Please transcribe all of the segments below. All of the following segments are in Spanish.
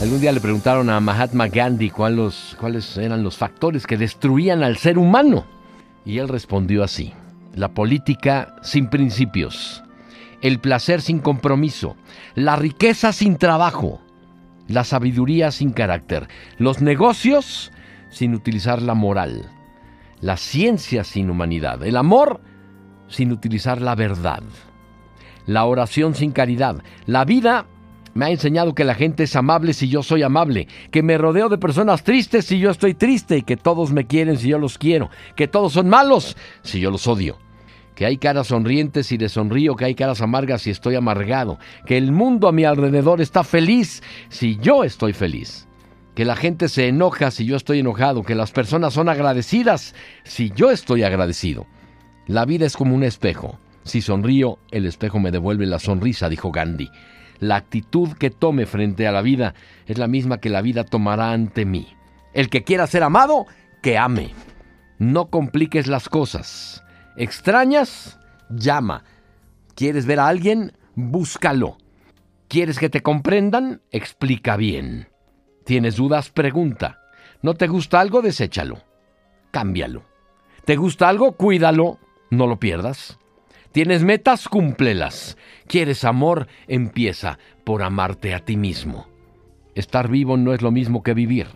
Algún día le preguntaron a Mahatma Gandhi cuáles, eran los factores que destruían al ser humano. Y él respondió así. La política sin principios, el placer sin compromiso, la riqueza sin trabajo, la sabiduría sin carácter, los negocios sin utilizar la moral, la ciencia sin humanidad, el amor sin utilizar la verdad, la oración sin caridad, la vida me ha enseñado que la gente es amable si yo soy amable, que me rodeo de personas tristes si yo estoy triste, que todos me quieren si yo los quiero, que todos son malos si yo los odio, que hay caras sonrientes si les sonrío, que hay caras amargas si estoy amargado, que el mundo a mi alrededor está feliz si yo estoy feliz que la gente se enoja si yo estoy enojado, que las personas son agradecidas si yo estoy agradecido. La vida es como un espejo. Si sonrío, el espejo me devuelve la sonrisa, dijo Gandhi. La actitud que tome frente a la vida es la misma que la vida tomará ante mí. El que quiera ser amado, que ame. No compliques las cosas. ¿Extrañas? Llama. ¿Quieres ver a alguien? Búscalo. ¿Quieres que te comprendan? Explica bien. ¿Tienes dudas? Pregunta. ¿No te gusta algo? Deséchalo. Cámbialo. ¿Te gusta algo? Cuídalo. No lo pierdas. ¿Tienes metas? Cúmplelas. ¿Quieres amor? Empieza por amarte a ti mismo. Estar vivo no es lo mismo que vivir.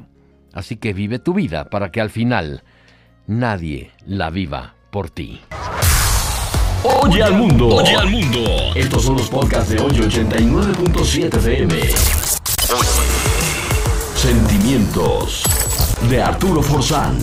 Así que vive tu vida para que al final nadie la viva por ti. Oye al mundo. Oye al mundo. Estos son los podcasts de hoy 89.7 FM. Sentimientos de Arturo Forzán.